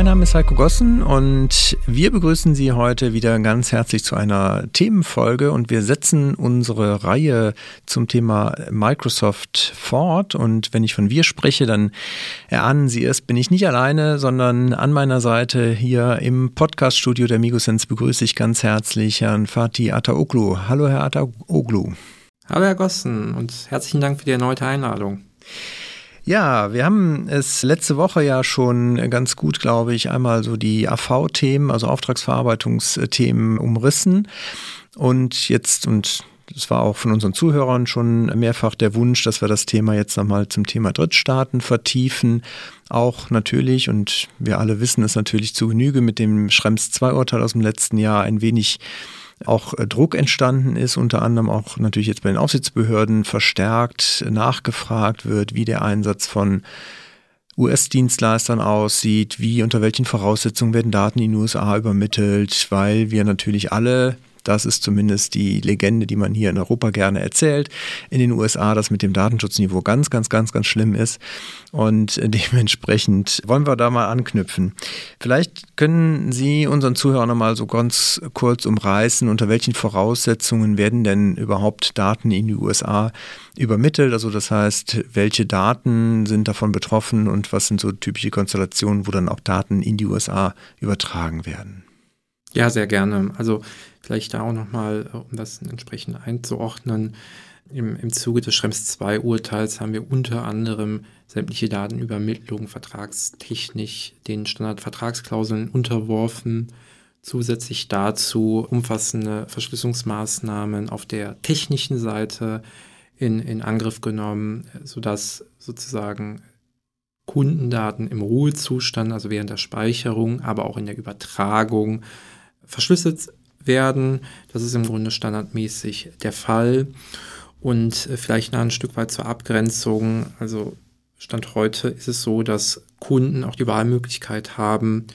Mein Name ist Heiko Gossen und wir begrüßen Sie heute wieder ganz herzlich zu einer Themenfolge und wir setzen unsere Reihe zum Thema Microsoft fort und wenn ich von wir spreche, dann erahnen Sie es, bin ich nicht alleine, sondern an meiner Seite hier im Podcaststudio der Migosens begrüße ich ganz herzlich Herrn Fatih Ataoglu. Hallo Herr Ataoglu. Hallo Herr Gossen und herzlichen Dank für die erneute Einladung. Ja, wir haben es letzte Woche ja schon ganz gut, glaube ich, einmal so die AV-Themen, also Auftragsverarbeitungsthemen umrissen. Und jetzt, und es war auch von unseren Zuhörern schon mehrfach der Wunsch, dass wir das Thema jetzt nochmal zum Thema Drittstaaten vertiefen. Auch natürlich, und wir alle wissen es natürlich zu Genüge mit dem Schrems 2-Urteil aus dem letzten Jahr ein wenig auch äh, Druck entstanden ist, unter anderem auch natürlich jetzt bei den Aufsichtsbehörden verstärkt nachgefragt wird, wie der Einsatz von US-Dienstleistern aussieht, wie unter welchen Voraussetzungen werden Daten in die USA übermittelt, weil wir natürlich alle das ist zumindest die Legende, die man hier in Europa gerne erzählt. In den USA, das mit dem Datenschutzniveau ganz, ganz, ganz, ganz schlimm ist. Und dementsprechend wollen wir da mal anknüpfen. Vielleicht können Sie unseren Zuhörern nochmal so ganz kurz umreißen, unter welchen Voraussetzungen werden denn überhaupt Daten in die USA übermittelt? Also das heißt, welche Daten sind davon betroffen und was sind so typische Konstellationen, wo dann auch Daten in die USA übertragen werden? Ja, sehr gerne. Also Vielleicht da auch nochmal, äh, um das entsprechend einzuordnen. Im, Im Zuge des Schrems II-Urteils haben wir unter anderem sämtliche Datenübermittlung vertragstechnisch den Standardvertragsklauseln unterworfen. Zusätzlich dazu umfassende Verschlüsselungsmaßnahmen auf der technischen Seite in, in Angriff genommen, sodass sozusagen Kundendaten im Ruhezustand, also während der Speicherung, aber auch in der Übertragung verschlüsselt werden. Das ist im Grunde standardmäßig der Fall. Und äh, vielleicht noch ein Stück weit zur Abgrenzung. Also Stand heute ist es so, dass Kunden auch die Wahlmöglichkeit haben,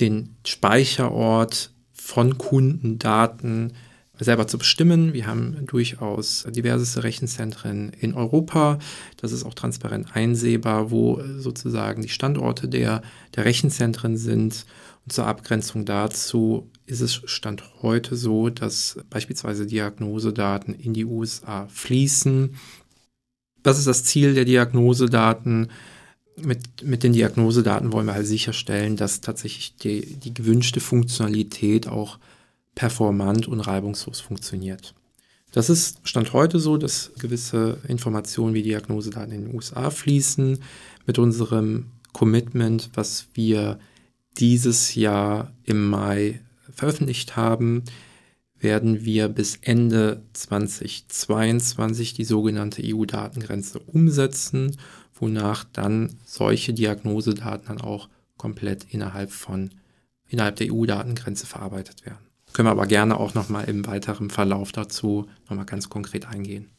den Speicherort von Kundendaten selber zu bestimmen. Wir haben durchaus diverse Rechenzentren in Europa. Das ist auch transparent einsehbar, wo sozusagen die Standorte der, der Rechenzentren sind. Zur Abgrenzung dazu ist es Stand heute so, dass beispielsweise Diagnosedaten in die USA fließen. Was ist das Ziel der Diagnosedaten? Mit, mit den Diagnosedaten wollen wir halt sicherstellen, dass tatsächlich die, die gewünschte Funktionalität auch performant und reibungslos funktioniert. Das ist Stand heute so, dass gewisse Informationen wie Diagnosedaten in den USA fließen. Mit unserem Commitment, was wir dieses Jahr im Mai veröffentlicht haben, werden wir bis Ende 2022 die sogenannte EU-Datengrenze umsetzen, wonach dann solche Diagnosedaten dann auch komplett innerhalb von innerhalb der EU-Datengrenze verarbeitet werden. Können wir aber gerne auch nochmal im weiteren Verlauf dazu nochmal ganz konkret eingehen.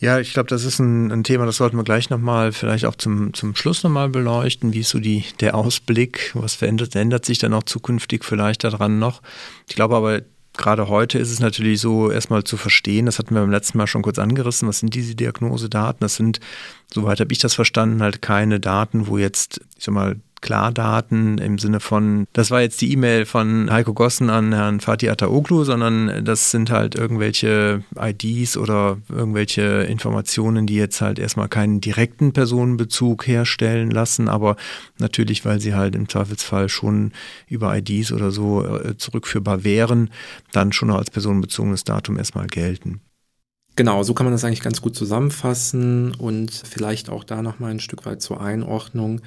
Ja, ich glaube, das ist ein, ein, Thema, das sollten wir gleich nochmal vielleicht auch zum, zum Schluss nochmal beleuchten. Wie ist so die, der Ausblick? Was verändert, ändert sich dann auch zukünftig vielleicht daran noch? Ich glaube aber, gerade heute ist es natürlich so, erstmal zu verstehen, das hatten wir beim letzten Mal schon kurz angerissen, was sind diese Diagnosedaten? Das sind, soweit habe ich das verstanden, halt keine Daten, wo jetzt, ich sag mal, Klardaten im Sinne von, das war jetzt die E-Mail von Heiko Gossen an Herrn Fatih Ataoglu, sondern das sind halt irgendwelche IDs oder irgendwelche Informationen, die jetzt halt erstmal keinen direkten Personenbezug herstellen lassen, aber natürlich, weil sie halt im Zweifelsfall schon über IDs oder so äh, zurückführbar wären, dann schon als personenbezogenes Datum erstmal gelten. Genau, so kann man das eigentlich ganz gut zusammenfassen und vielleicht auch da nochmal ein Stück weit zur Einordnung.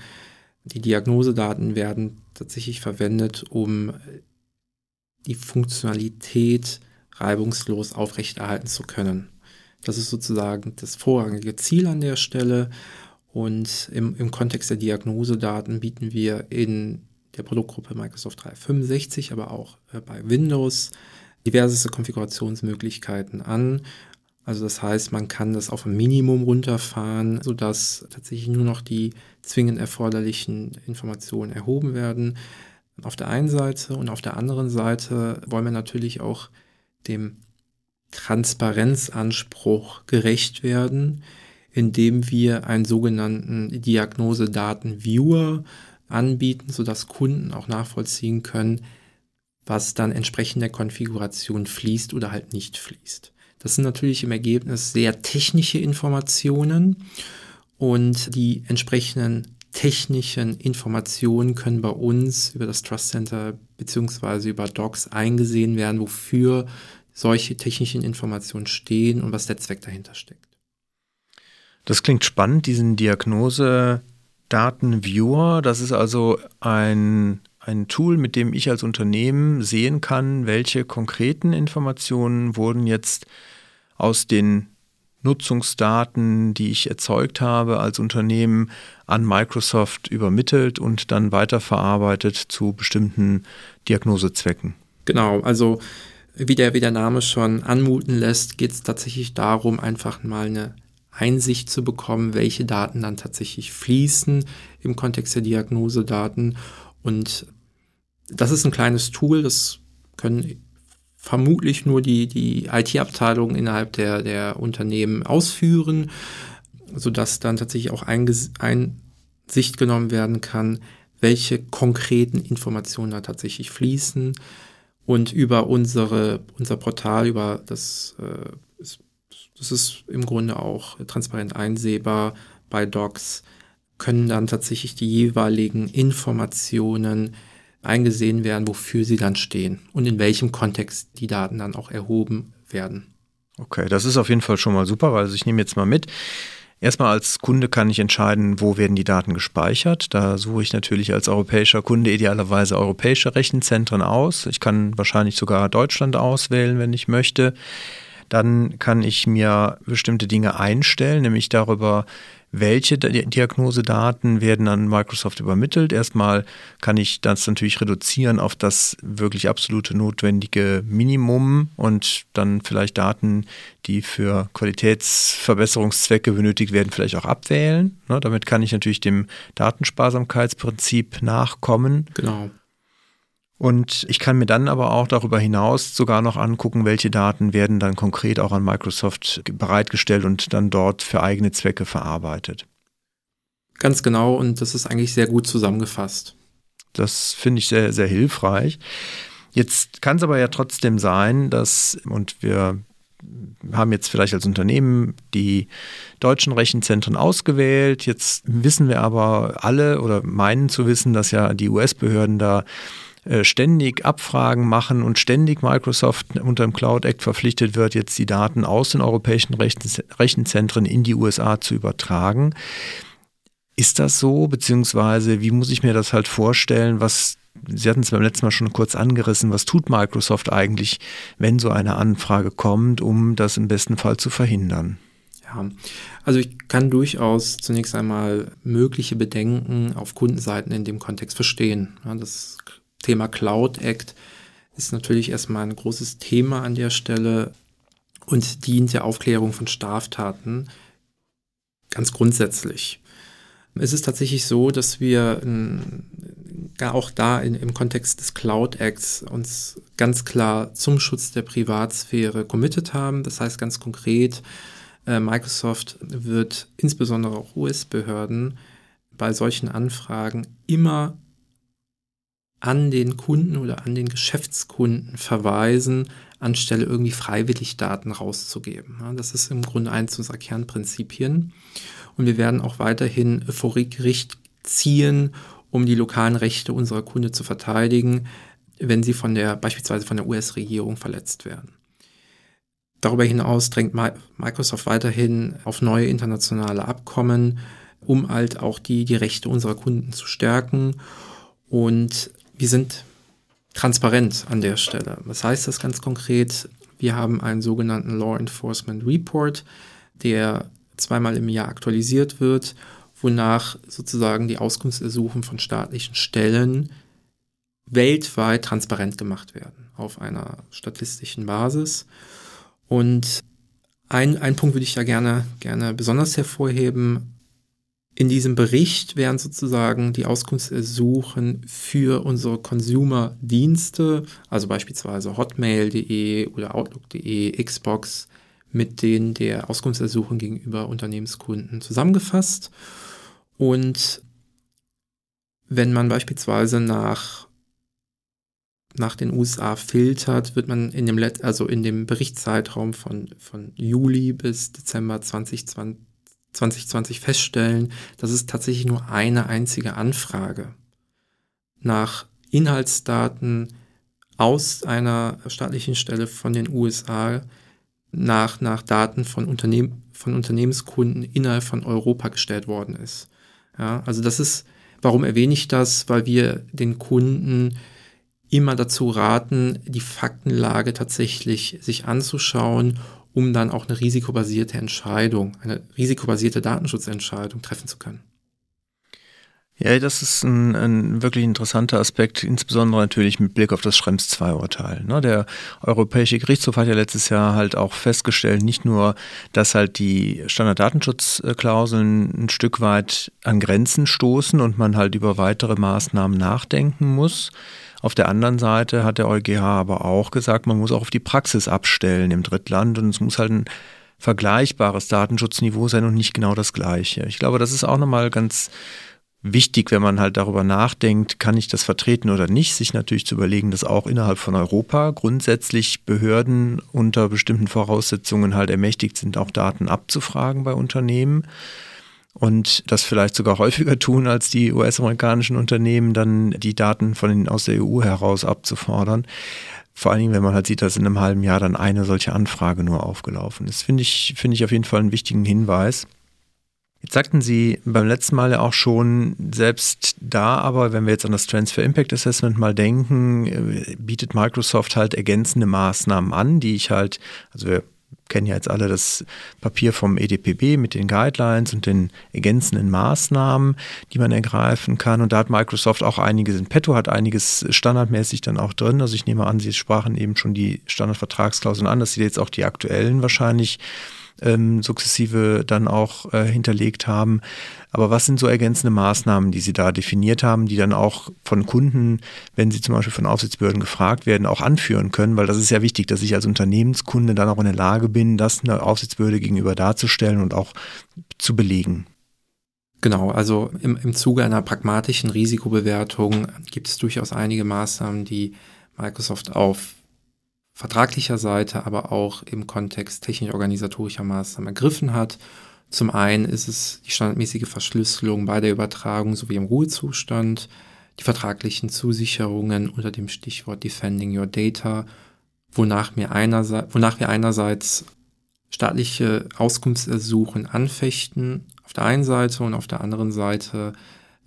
Die Diagnosedaten werden tatsächlich verwendet, um die Funktionalität reibungslos aufrechterhalten zu können. Das ist sozusagen das vorrangige Ziel an der Stelle. Und im, im Kontext der Diagnosedaten bieten wir in der Produktgruppe Microsoft 365, aber auch äh, bei Windows diverse Konfigurationsmöglichkeiten an, Also das heißt, man kann das auf ein Minimum runterfahren, sodass tatsächlich nur noch die zwingend erforderlichen Informationen erhoben werden. Auf der einen Seite und auf der anderen Seite wollen wir natürlich auch dem Transparenzanspruch gerecht werden, indem wir einen sogenannten Diagnosedaten-Viewer anbieten, sodass Kunden auch nachvollziehen können, was dann entsprechend der Konfiguration fließt oder halt nicht fließt. Das sind natürlich im Ergebnis sehr technische Informationen und die entsprechenden technischen Informationen können bei uns über das Trust Center beziehungsweise über Docs eingesehen werden, wofür solche technischen Informationen stehen und was der Zweck dahinter steckt. Das klingt spannend, diesen Diagnose-Daten-Viewer. Das ist also ein, ein Tool, mit dem ich als Unternehmen sehen kann, welche konkreten Informationen wurden jetzt aus den Nutzungsdaten, die ich erzeugt habe als Unternehmen, an Microsoft übermittelt und dann weiterverarbeitet zu bestimmten Diagnosezwecken. Genau, also wie der, wie der Name schon anmuten lässt, geht es tatsächlich darum, einfach mal eine Einsicht zu bekommen, welche Daten dann tatsächlich fließen im Kontext der Diagnosedaten. Und das ist ein kleines Tool, das können vermutlich nur die, die IT-Abteilung innerhalb der, der Unternehmen ausführen, sodass dann tatsächlich auch Einsicht genommen werden kann, welche konkreten Informationen da tatsächlich fließen. Und über unsere, unser Portal, über das, äh, das ist im Grunde auch transparent einsehbar bei Docs, können dann tatsächlich die jeweiligen Informationen eingesehen werden, wofür sie dann stehen und in welchem Kontext die Daten dann auch erhoben werden. Okay, das ist auf jeden Fall schon mal super, weil also ich nehme jetzt mal mit. Erstmal als Kunde kann ich entscheiden, wo werden die Daten gespeichert. Da suche ich natürlich als europäischer Kunde idealerweise europäische Rechenzentren aus. Ich kann wahrscheinlich sogar Deutschland auswählen, wenn ich möchte. Dann kann ich mir bestimmte Dinge einstellen, nämlich darüber, welche Diagnosedaten werden an Microsoft übermittelt. Erstmal kann ich das natürlich reduzieren auf das wirklich absolute notwendige Minimum und dann vielleicht Daten, die für Qualitätsverbesserungszwecke benötigt werden, vielleicht auch abwählen. Ne, damit kann ich natürlich dem Datensparsamkeitsprinzip nachkommen. Genau. Und ich kann mir dann aber auch darüber hinaus sogar noch angucken, welche Daten werden dann konkret auch an Microsoft bereitgestellt und dann dort für eigene Zwecke verarbeitet. Ganz genau, und das ist eigentlich sehr gut zusammengefasst. Das finde ich sehr, sehr hilfreich. Jetzt kann es aber ja trotzdem sein, dass, und wir haben jetzt vielleicht als Unternehmen die deutschen Rechenzentren ausgewählt. Jetzt wissen wir aber alle oder meinen zu wissen, dass ja die US-Behörden da ständig Abfragen machen und ständig Microsoft unter dem Cloud Act verpflichtet wird, jetzt die Daten aus den europäischen Rechenzentren in die USA zu übertragen. Ist das so? Beziehungsweise, wie muss ich mir das halt vorstellen? Was, Sie hatten es beim letzten Mal schon kurz angerissen, was tut Microsoft eigentlich, wenn so eine Anfrage kommt, um das im besten Fall zu verhindern? Ja, also ich kann durchaus zunächst einmal mögliche Bedenken auf Kundenseiten in dem Kontext verstehen. Ja, das Thema Cloud Act ist natürlich erstmal ein großes Thema an der Stelle und dient der Aufklärung von Straftaten ganz grundsätzlich. Es ist tatsächlich so, dass wir gar auch da in, im Kontext des Cloud Acts uns ganz klar zum Schutz der Privatsphäre committed haben. Das heißt ganz konkret, äh, Microsoft wird insbesondere auch US-Behörden bei solchen Anfragen immer an den Kunden oder an den Geschäftskunden verweisen, anstelle irgendwie freiwillig Daten rauszugeben. das ist im Grunde eins unserer Kernprinzipien. Und wir werden auch weiterhin Euphoriegericht ziehen, um die lokalen Rechte unserer Kunden zu verteidigen, wenn sie von der, beispielsweise von der US-Regierung verletzt werden. Darüber hinaus drängt Microsoft weiterhin auf neue internationale Abkommen, um halt auch die, die Rechte unserer Kunden zu stärken. Und wir sind transparent an der Stelle. Was heißt das ganz konkret? Wir haben einen sogenannten Law Enforcement Report, der zweimal im Jahr aktualisiert wird, wonach sozusagen die Auskunftsersuchen von staatlichen Stellen weltweit transparent gemacht werden auf einer statistischen Basis. Und ein, ein Punkt würde ich da gerne, gerne besonders hervorheben. In diesem Bericht werden sozusagen die Auskunftsersuchen für unsere Consumer-Dienste, also beispielsweise hotmail.de oder outlook.de, Xbox, mit denen der Auskunftsersuchen gegenüber Unternehmenskunden zusammengefasst. Und wenn man beispielsweise nach, nach den USA filtert, wird man in dem, Let also in dem Berichtszeitraum von, von Juli bis Dezember 2020 2020 feststellen, dass es tatsächlich nur eine einzige Anfrage nach Inhaltsdaten aus einer staatlichen Stelle von den USA nach, nach Daten von, Unternehmen, von Unternehmenskunden innerhalb von Europa gestellt worden ist. Ja, also das ist, warum erwähne ich das? Weil wir den Kunden immer dazu raten, die Faktenlage tatsächlich sich anzuschauen um dann auch eine risikobasierte Entscheidung, eine risikobasierte Datenschutzentscheidung treffen zu können. Ja, das ist ein, ein, wirklich interessanter Aspekt, insbesondere natürlich mit Blick auf das Schrems II-Urteil. Ne? Der Europäische Gerichtshof hat ja letztes Jahr halt auch festgestellt, nicht nur, dass halt die Standarddatenschutzklauseln ein Stück weit an Grenzen stoßen und man halt über weitere Maßnahmen nachdenken muss, auf der anderen Seite hat der EuGH aber auch gesagt, man muss auch auf die Praxis abstellen im Drittland und es muss halt ein vergleichbares Datenschutzniveau sein und nicht genau das gleiche. Ich glaube, das ist auch nochmal ganz wichtig, wenn man halt darüber nachdenkt, kann ich das vertreten oder nicht, sich natürlich zu überlegen, dass auch innerhalb von Europa grundsätzlich Behörden unter bestimmten Voraussetzungen halt ermächtigt sind, auch Daten abzufragen bei Unternehmen und das vielleicht sogar häufiger tun, als die US-amerikanischen Unternehmen, dann die Daten von den, aus der EU heraus abzufordern. Vor allen Dingen, wenn man halt sieht, dass in einem halben Jahr dann eine solche Anfrage nur aufgelaufen ist. Finde ich, finde ich auf jeden Fall einen wichtigen Hinweis. Jetzt sagten Sie beim letzten Mal ja auch schon, selbst da aber, wenn wir jetzt an das Transfer Impact Assessment mal denken, äh, bietet Microsoft halt ergänzende Maßnahmen an, die ich halt, also wir kennen ja jetzt alle das Papier vom EDPB mit den Guidelines und den ergänzenden Maßnahmen, die man ergreifen kann. Und da hat Microsoft auch einiges in petto, hat einiges standardmäßig dann auch drin. Also ich nehme an, Sie sprachen eben schon die Standardvertragsklauseln an, dass Sie jetzt auch die aktuellen wahrscheinlich ähm, sukzessive dann auch äh, hinterlegt haben. Aber was sind so ergänzende Maßnahmen, die Sie da definiert haben, die dann auch von Kunden, wenn sie zum Beispiel von Aufsichtsbehörden gefragt werden, auch anführen können? Weil das ist ja wichtig, dass ich als Unternehmenskunde dann auch in der Lage bin, das einer Aufsichtsbehörde gegenüber darzustellen und auch zu belegen. Genau, also im, im Zuge einer pragmatischen Risikobewertung gibt es durchaus einige Maßnahmen, die Microsoft auf vertraglicher Seite, aber auch im Kontext technisch-organisatorischer Maßnahmen ergriffen hat. Zum einen ist es die standardmäßige Verschlüsselung bei der Übertragung sowie im Ruhezustand, die vertraglichen Zusicherungen unter dem Stichwort Defending Your Data, wonach, mir einerseits, wonach wir einerseits staatliche Auskunftsersuchen anfechten, auf der einen Seite und auf der anderen Seite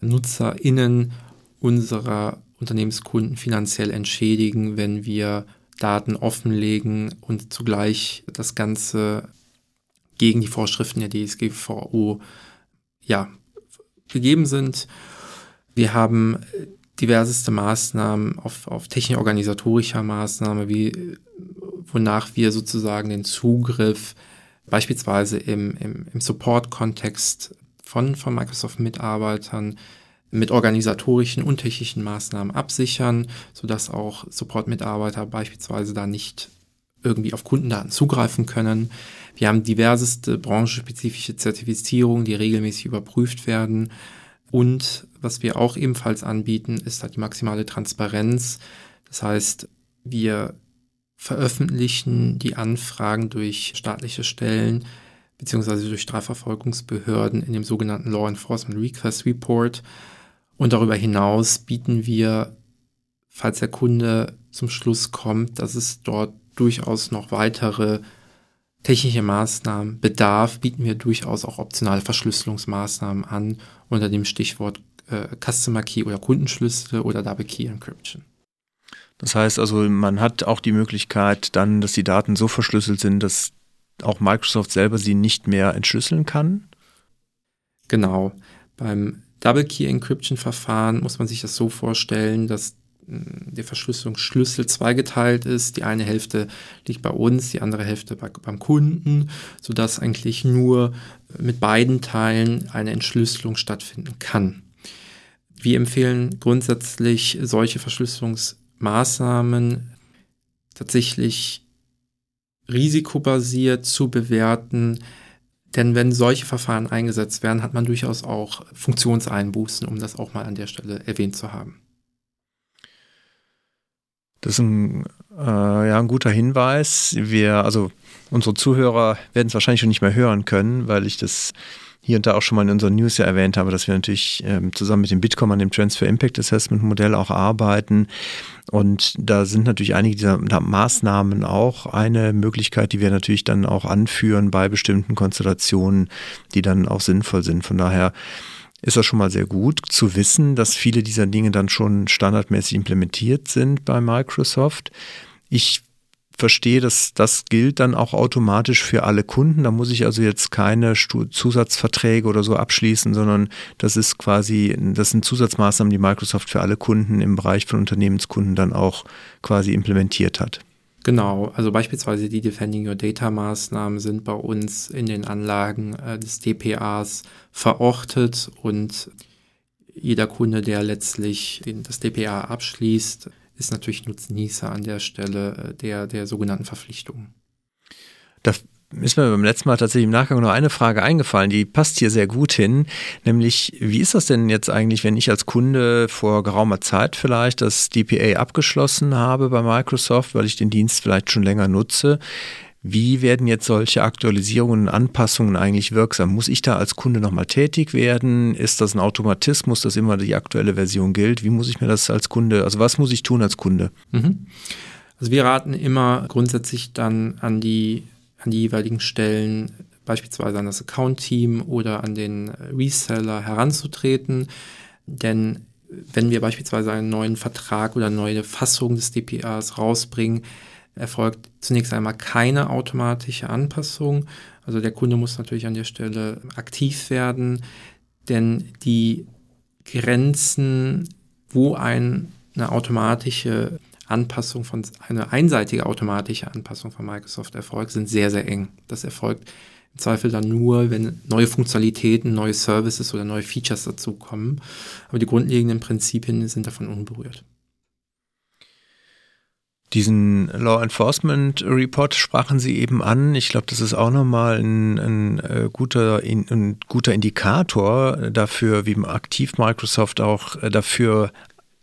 NutzerInnen unserer Unternehmenskunden finanziell entschädigen, wenn wir Daten offenlegen und zugleich das Ganze gegen die Vorschriften der DSGVO ja, gegeben sind. Wir haben diverseste Maßnahmen auf, auf technisch-organisatorischer Maßnahme, wie, wonach wir sozusagen den Zugriff beispielsweise im, im, im Support-Kontext von, von Microsoft-Mitarbeitern mit organisatorischen und technischen Maßnahmen absichern, sodass auch Support-Mitarbeiter beispielsweise da nicht irgendwie auf Kundendaten zugreifen können. Wir haben diverseste branchenspezifische Zertifizierungen, die regelmäßig überprüft werden. Und was wir auch ebenfalls anbieten, ist halt die maximale Transparenz. Das heißt, wir veröffentlichen die Anfragen durch staatliche Stellen beziehungsweise durch Strafverfolgungsbehörden in dem sogenannten Law Enforcement Request Report und darüber hinaus bieten wir, falls der Kunde zum Schluss kommt, dass es dort durchaus noch weitere technische Maßnahmen bedarf, bieten wir durchaus auch optionale Verschlüsselungsmaßnahmen an unter dem Stichwort äh, Customer Key oder Kundenschlüssel oder Double Key Encryption. Das heißt also, man hat auch die Möglichkeit dann, dass die Daten so verschlüsselt sind, dass auch Microsoft selber sie nicht mehr entschlüsseln kann? Genau. Beim Double Key Encryption Verfahren muss man sich das so vorstellen, dass der Verschlüsselungsschlüssel zweigeteilt ist. Die eine Hälfte liegt bei uns, die andere Hälfte bei, beim Kunden, sodass eigentlich nur mit beiden Teilen eine Entschlüsselung stattfinden kann. Wir empfehlen grundsätzlich solche Verschlüsselungsmaßnahmen tatsächlich risikobasiert zu bewerten, denn wenn solche Verfahren eingesetzt werden, hat man durchaus auch Funktionseinbußen, um das auch mal an der Stelle erwähnt zu haben. Das ist ein, äh, ja, ein guter Hinweis. Wir, also unsere Zuhörer werden es wahrscheinlich schon nicht mehr hören können, weil ich das hier und da auch schon mal in unseren News ja erwähnt habe, dass wir natürlich ähm, zusammen mit dem Bitkom an dem Transfer Impact Assessment Modell auch arbeiten. Und da sind natürlich einige dieser Maßnahmen auch eine Möglichkeit, die wir natürlich dann auch anführen bei bestimmten Konstellationen, die dann auch sinnvoll sind. Von daher ist das schon mal sehr gut zu wissen, dass viele dieser Dinge dann schon standardmäßig implementiert sind bei Microsoft. Ich verstehe, dass das gilt dann auch automatisch für alle Kunden. Da muss ich also jetzt keine Zusatzverträge oder so abschließen, sondern das ist quasi, das sind Zusatzmaßnahmen, die Microsoft für alle Kunden im Bereich von Unternehmenskunden dann auch quasi implementiert hat. Genau, also beispielsweise die Defending Your Data Maßnahmen sind bei uns in den Anlagen äh, des DPAs verortet und jeder Kunde, der letztlich das DPA abschließt, ist natürlich Nutznießer an der Stelle äh, der, der sogenannten Verpflichtungen. Da ist mir beim letzten Mal tatsächlich im Nachgang noch eine Frage eingefallen, die passt hier sehr gut hin, nämlich wie ist das denn jetzt eigentlich, wenn ich als Kunde vor geraumer Zeit vielleicht das DPA abgeschlossen habe bei Microsoft, weil ich den Dienst vielleicht schon länger nutze, wie werden jetzt solche Aktualisierungen und Anpassungen eigentlich wirksam? Muss ich da als Kunde nochmal tätig werden? Ist das ein Automatismus, dass immer die aktuelle Version gilt? Wie muss ich mir das als Kunde, also was muss ich tun als Kunde? Mhm. Also wir raten immer grundsätzlich dann an die, an die jeweiligen Stellen, beispielsweise an das Account-Team oder an den Reseller heranzutreten. Denn wenn wir beispielsweise einen neuen Vertrag oder eine neue Fassung des DPAs rausbringen, erfolgt zunächst einmal keine automatische Anpassung. Also der Kunde muss natürlich an der Stelle aktiv werden, denn die Grenzen, wo ein, eine automatische Anpassung von, eine einseitige automatische Anpassung von Microsoft erfolgt, sind sehr, sehr eng. Das erfolgt im Zweifel dann nur, wenn neue Funktionalitäten, neue Services oder neue Features dazukommen. Aber die grundlegenden Prinzipien sind davon unberührt. Diesen Law Enforcement Report sprachen Sie eben an. Ich glaube, das ist auch nochmal ein, ein, äh, guter, ein guter Indikator dafür, wie aktiv Microsoft auch äh, dafür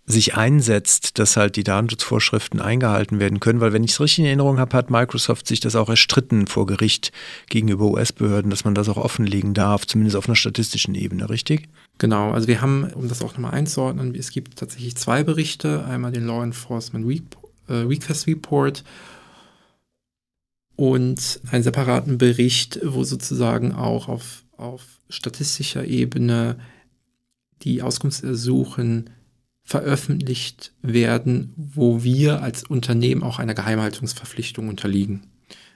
sich einsetzt, dass halt die Datenschutzvorschriften eingehalten werden können, weil wenn ich es richtig in Erinnerung habe, hat Microsoft sich das auch erstritten vor Gericht gegenüber US-Behörden, dass man das auch offenlegen darf, zumindest auf einer statistischen Ebene, richtig? Genau, also wir haben, um das auch nochmal einzuordnen, es gibt tatsächlich zwei Berichte, einmal den Law Enforcement Report äh, Request Report und einen separaten Bericht, wo sozusagen auch auf, auf statistischer Ebene die Auskunftsersuchen veröffentlicht werden, wo wir als Unternehmen auch einer Geheimhaltungsverpflichtung unterliegen.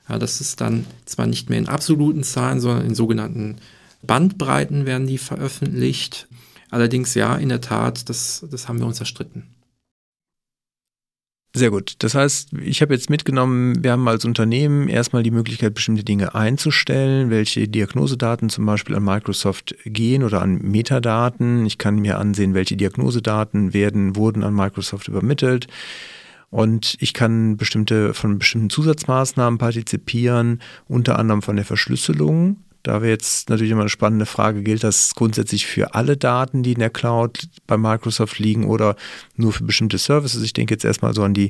Ja, das ist dann zwar nicht mehr in absoluten Zahlen, sondern in sogenannten Bandbreiten werden die veröffentlicht. Allerdings ja, in der Tat, das, das haben wir uns erstritten. Sehr gut. Das heißt, ich habe jetzt mitgenommen, wir haben als Unternehmen erstmal die Möglichkeit, bestimmte Dinge einzustellen, welche Diagnosedaten zum Beispiel an Microsoft gehen oder an Metadaten. Ich kann mir ansehen, welche Diagnosedaten werden, wurden an Microsoft übermittelt. Und ich kann bestimmte, von bestimmten Zusatzmaßnahmen partizipieren, unter anderem von der Verschlüsselung. Da wäre jetzt natürlich immer eine spannende Frage, gilt das grundsätzlich für alle Daten, die in der Cloud bei Microsoft liegen oder nur für bestimmte Services? Ich denke jetzt erstmal so an die,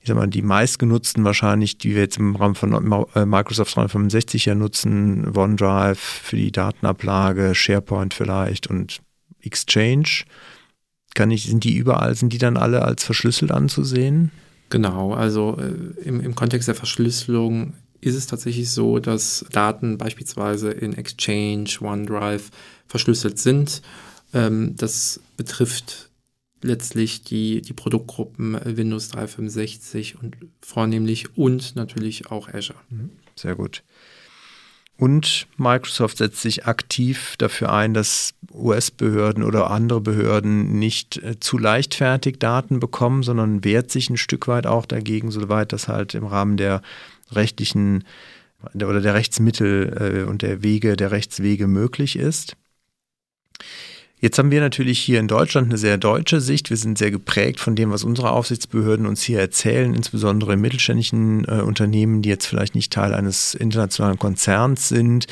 ich sag mal, die meistgenutzten wahrscheinlich, die wir jetzt im Rahmen von äh, Microsoft 365 ja nutzen, OneDrive für die Datenablage, SharePoint vielleicht und Exchange. Kann ich, sind die überall, sind die dann alle als verschlüsselt anzusehen? Genau, also äh, im, im Kontext der Verschlüsselung ist es tatsächlich so, dass Daten beispielsweise in Exchange, OneDrive verschlüsselt sind. Ähm, das betrifft letztlich die, die Produktgruppen Windows 365 und vornehmlich und natürlich auch Azure. Mhm. Sehr gut. Und Microsoft setzt sich aktiv dafür ein, dass US-Behörden oder andere Behörden nicht äh, zu leichtfertig Daten bekommen, sondern wehrt sich ein Stück weit auch dagegen, soweit das halt im Rahmen der rechtlichen oder der Rechtsmittel äh, und der Wege, der Rechtswege möglich ist. Jetzt haben wir natürlich hier in Deutschland eine sehr deutsche Sicht. Wir sind sehr geprägt von dem, was unsere Aufsichtsbehörden uns hier erzählen, insbesondere in mittelständischen äh, Unternehmen, die jetzt vielleicht nicht Teil eines internationalen Konzerns sind.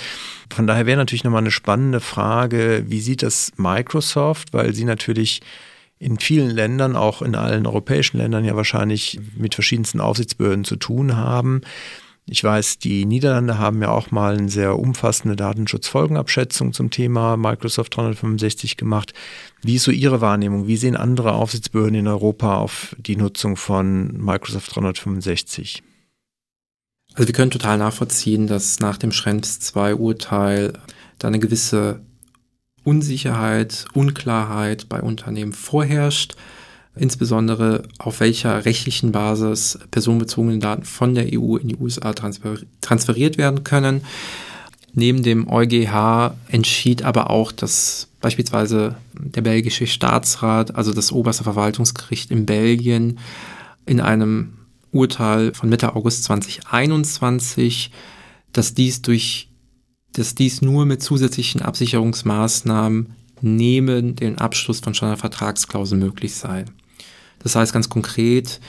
Von daher wäre natürlich nochmal eine spannende Frage, wie sieht das Microsoft, weil sie natürlich in vielen Ländern, auch in allen europäischen Ländern ja wahrscheinlich mit verschiedensten Aufsichtsbehörden zu tun haben. Ich weiß, die Niederlande haben ja auch mal eine sehr umfassende Datenschutzfolgenabschätzung zum Thema Microsoft 365 gemacht. Wie ist so Ihre Wahrnehmung? Wie sehen andere Aufsichtsbehörden in Europa auf die Nutzung von Microsoft 365? Also wir können total nachvollziehen, dass nach dem Schrems 2 Urteil da eine gewisse Unsicherheit, Unklarheit bei Unternehmen vorherrscht insbesondere auf welcher rechtlichen Basis personenbezogene Daten von der EU in die USA transfer transferiert werden können. Neben dem EuGH entschied aber auch, dass beispielsweise der belgische Staatsrat, also das oberste Verwaltungsgericht in Belgien, in einem Urteil von Mitte August 2021, dass dies durch dass dies nur mit zusätzlichen Absicherungsmaßnahmen neben den Abschluss von Standardvertragsklauseln möglich sei. Das heißt ganz konkret,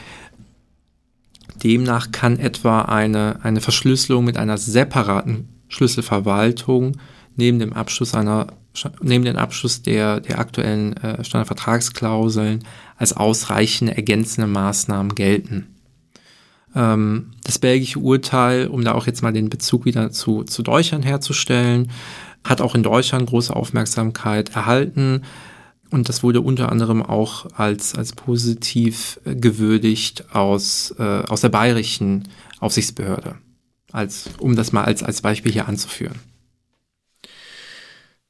demnach kann etwa eine, eine Verschlüsselung mit einer separaten Schlüsselverwaltung neben dem Abschluss einer neben dem Abschluss der, der aktuellen äh, Standardvertragsklauseln als ausreichende ergänzende Maßnahmen gelten. Ähm, das belgische Urteil, um da auch jetzt mal den Bezug wieder zu, zu Deutschland herzustellen, hat auch in Deutschland große Aufmerksamkeit erhalten. Und das wurde unter anderem auch als, als positiv gewürdigt aus, äh, aus der bayerischen Aufsichtsbehörde, als, um das mal als, als Beispiel hier anzuführen.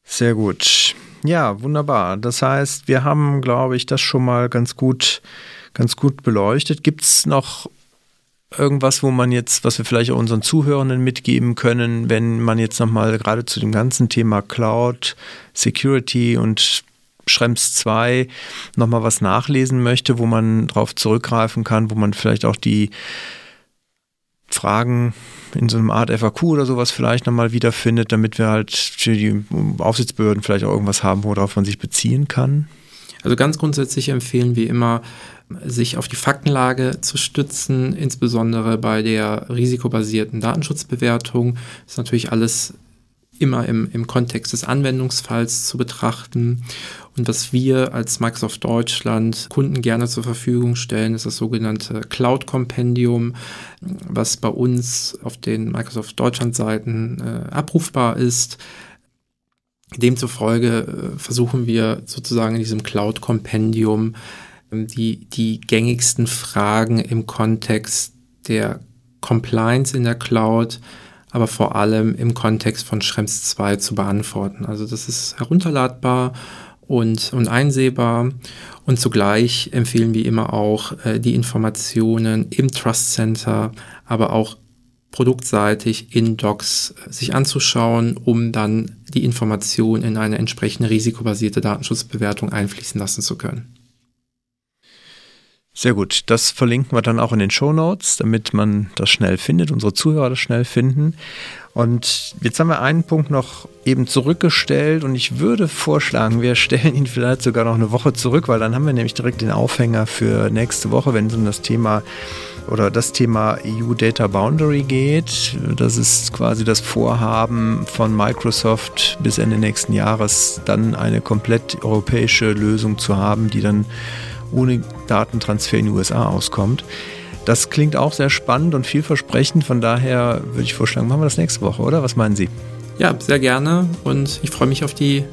Sehr gut. Ja, wunderbar. Das heißt, wir haben, glaube ich, das schon mal ganz gut, ganz gut beleuchtet. Gibt es noch irgendwas, wo man jetzt, was wir vielleicht auch unseren Zuhörenden mitgeben können, wenn man jetzt nochmal gerade zu dem ganzen Thema Cloud, Security und Schrems 2 nochmal was nachlesen möchte, wo man darauf zurückgreifen kann, wo man vielleicht auch die Fragen in so einer Art FAQ oder sowas vielleicht nochmal wiederfindet, damit wir halt für die Aufsichtsbehörden vielleicht auch irgendwas haben, worauf man sich beziehen kann? Also ganz grundsätzlich empfehlen wir immer, sich auf die Faktenlage zu stützen, insbesondere bei der risikobasierten Datenschutzbewertung. Das ist natürlich alles immer im, im Kontext des Anwendungsfalls zu betrachten. Und was wir als Microsoft Deutschland Kunden gerne zur Verfügung stellen, ist das sogenannte Cloud Compendium, was bei uns auf den Microsoft Deutschland Seiten äh, abrufbar ist. Demzufolge äh, versuchen wir sozusagen in diesem Cloud Compendium äh, die, die gängigsten Fragen im Kontext der Compliance in der Cloud aber vor allem im Kontext von Schrems 2 zu beantworten. Also das ist herunterladbar und, und einsehbar und zugleich empfehlen wir immer auch äh, die Informationen im Trust Center, aber auch produktseitig in Docs äh, sich anzuschauen, um dann die Information in eine entsprechende risikobasierte Datenschutzbewertung einfließen lassen zu können. Sehr gut. Das verlinken wir dann auch in den Show Notes, damit man das schnell findet, unsere Zuhörer das schnell finden. Und jetzt haben wir einen Punkt noch eben zurückgestellt und ich würde vorschlagen, wir stellen ihn vielleicht sogar noch eine Woche zurück, weil dann haben wir nämlich direkt den Aufhänger für nächste Woche, wenn es um das Thema oder das Thema EU Data Boundary geht. Das ist quasi das Vorhaben von Microsoft bis Ende nächsten Jahres dann eine komplett europäische Lösung zu haben, die dann ohne Datentransfer in die USA auskommt. Das klingt auch sehr spannend und vielversprechend. Von daher würde ich vorschlagen, machen wir das nächste Woche, oder? Was meinen Sie? Ja, sehr gerne und ich freue mich auf die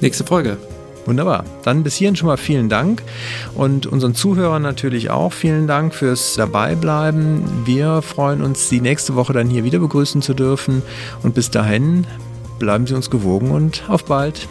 nächste Folge. Wunderbar. Dann bis hierhin schon mal vielen Dank und unseren Zuhörern natürlich auch vielen Dank fürs Dabeibleiben. Wir freuen uns, Sie nächste Woche dann hier wieder begrüßen zu dürfen und bis dahin bleiben Sie uns gewogen und auf bald.